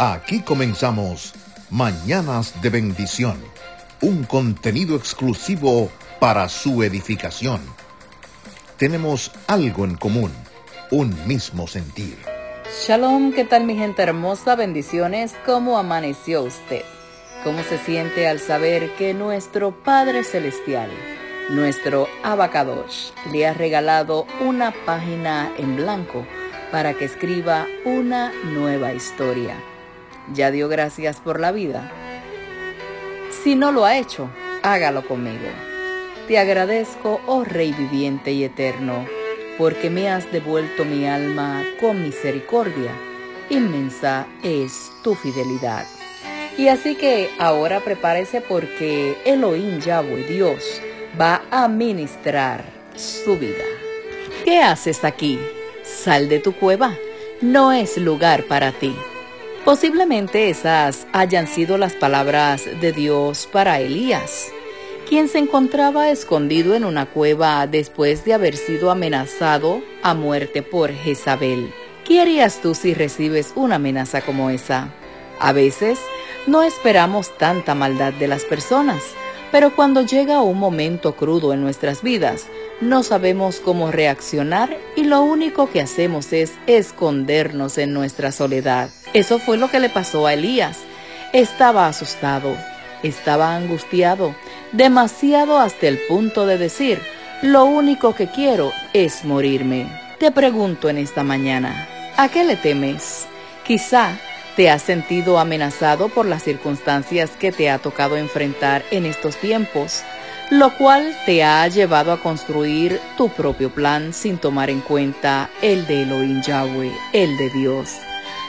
Aquí comenzamos Mañanas de Bendición, un contenido exclusivo para su edificación. Tenemos algo en común, un mismo sentir. Shalom, ¿qué tal mi gente hermosa? Bendiciones, ¿cómo amaneció usted? ¿Cómo se siente al saber que nuestro Padre Celestial, nuestro Abacadosh, le ha regalado una página en blanco para que escriba una nueva historia? ¿Ya dio gracias por la vida? Si no lo ha hecho, hágalo conmigo. Te agradezco, oh Rey viviente y eterno, porque me has devuelto mi alma con misericordia. Inmensa es tu fidelidad. Y así que ahora prepárese porque Elohim Yahweh Dios va a ministrar su vida. ¿Qué haces aquí? Sal de tu cueva. No es lugar para ti. Posiblemente esas hayan sido las palabras de Dios para Elías, quien se encontraba escondido en una cueva después de haber sido amenazado a muerte por Jezabel. ¿Qué harías tú si recibes una amenaza como esa? A veces no esperamos tanta maldad de las personas, pero cuando llega un momento crudo en nuestras vidas, no sabemos cómo reaccionar y lo único que hacemos es escondernos en nuestra soledad. Eso fue lo que le pasó a Elías. Estaba asustado, estaba angustiado, demasiado hasta el punto de decir, lo único que quiero es morirme. Te pregunto en esta mañana, ¿a qué le temes? Quizá te has sentido amenazado por las circunstancias que te ha tocado enfrentar en estos tiempos, lo cual te ha llevado a construir tu propio plan sin tomar en cuenta el de Elohim Yahweh, el de Dios.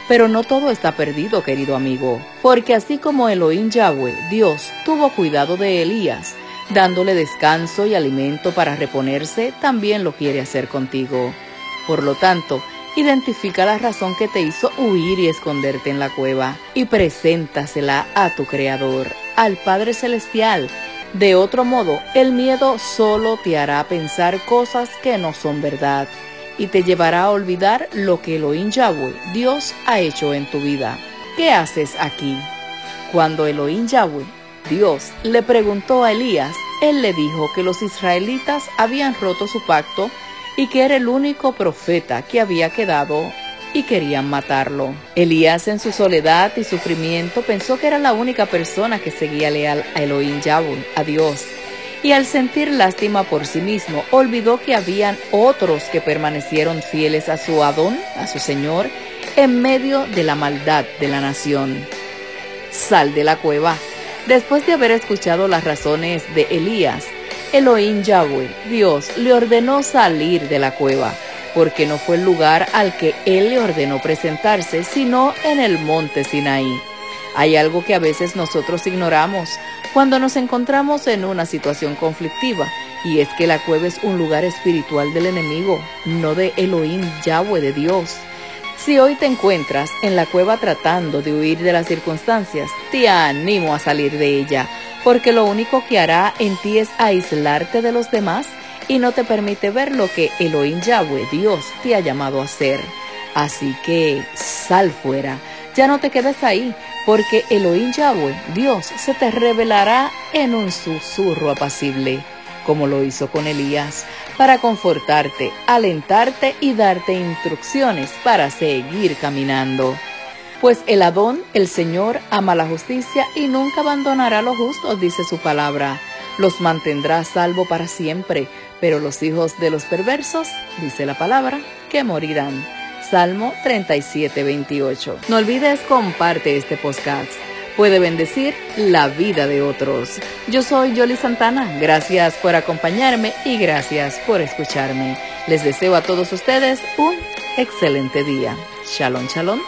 Pero no todo está perdido, querido amigo, porque así como Elohim Yahweh, Dios, tuvo cuidado de Elías, dándole descanso y alimento para reponerse, también lo quiere hacer contigo. Por lo tanto, identifica la razón que te hizo huir y esconderte en la cueva y preséntasela a tu Creador, al Padre Celestial. De otro modo, el miedo solo te hará pensar cosas que no son verdad y te llevará a olvidar lo que Elohim Yahweh, Dios, ha hecho en tu vida. ¿Qué haces aquí? Cuando Elohim Yahweh, Dios, le preguntó a Elías, él le dijo que los israelitas habían roto su pacto y que era el único profeta que había quedado y querían matarlo. Elías en su soledad y sufrimiento pensó que era la única persona que seguía leal a Elohim Yahweh, a Dios y al sentir lástima por sí mismo, olvidó que habían otros que permanecieron fieles a su Adón, a su Señor, en medio de la maldad de la nación. Sal de la cueva. Después de haber escuchado las razones de Elías, Elohim Yahweh, Dios, le ordenó salir de la cueva, porque no fue el lugar al que él le ordenó presentarse, sino en el monte Sinaí. Hay algo que a veces nosotros ignoramos cuando nos encontramos en una situación conflictiva, y es que la cueva es un lugar espiritual del enemigo, no de Elohim, Yahweh de Dios. Si hoy te encuentras en la cueva tratando de huir de las circunstancias, te animo a salir de ella, porque lo único que hará en ti es aislarte de los demás y no te permite ver lo que Elohim Yahweh, Dios, te ha llamado a hacer. Así que sal fuera, ya no te quedes ahí, porque Elohim Yahweh, Dios, se te revelará en un susurro apacible, como lo hizo con Elías, para confortarte, alentarte y darte instrucciones para seguir caminando. Pues el Adón, el Señor, ama la justicia y nunca abandonará a los justos, dice su palabra. Los mantendrá salvo para siempre, pero los hijos de los perversos, dice la palabra, que morirán. Salmo 37, 28. No olvides comparte este podcast. Puede bendecir la vida de otros. Yo soy Yoli Santana. Gracias por acompañarme y gracias por escucharme. Les deseo a todos ustedes un excelente día. Shalom, shalom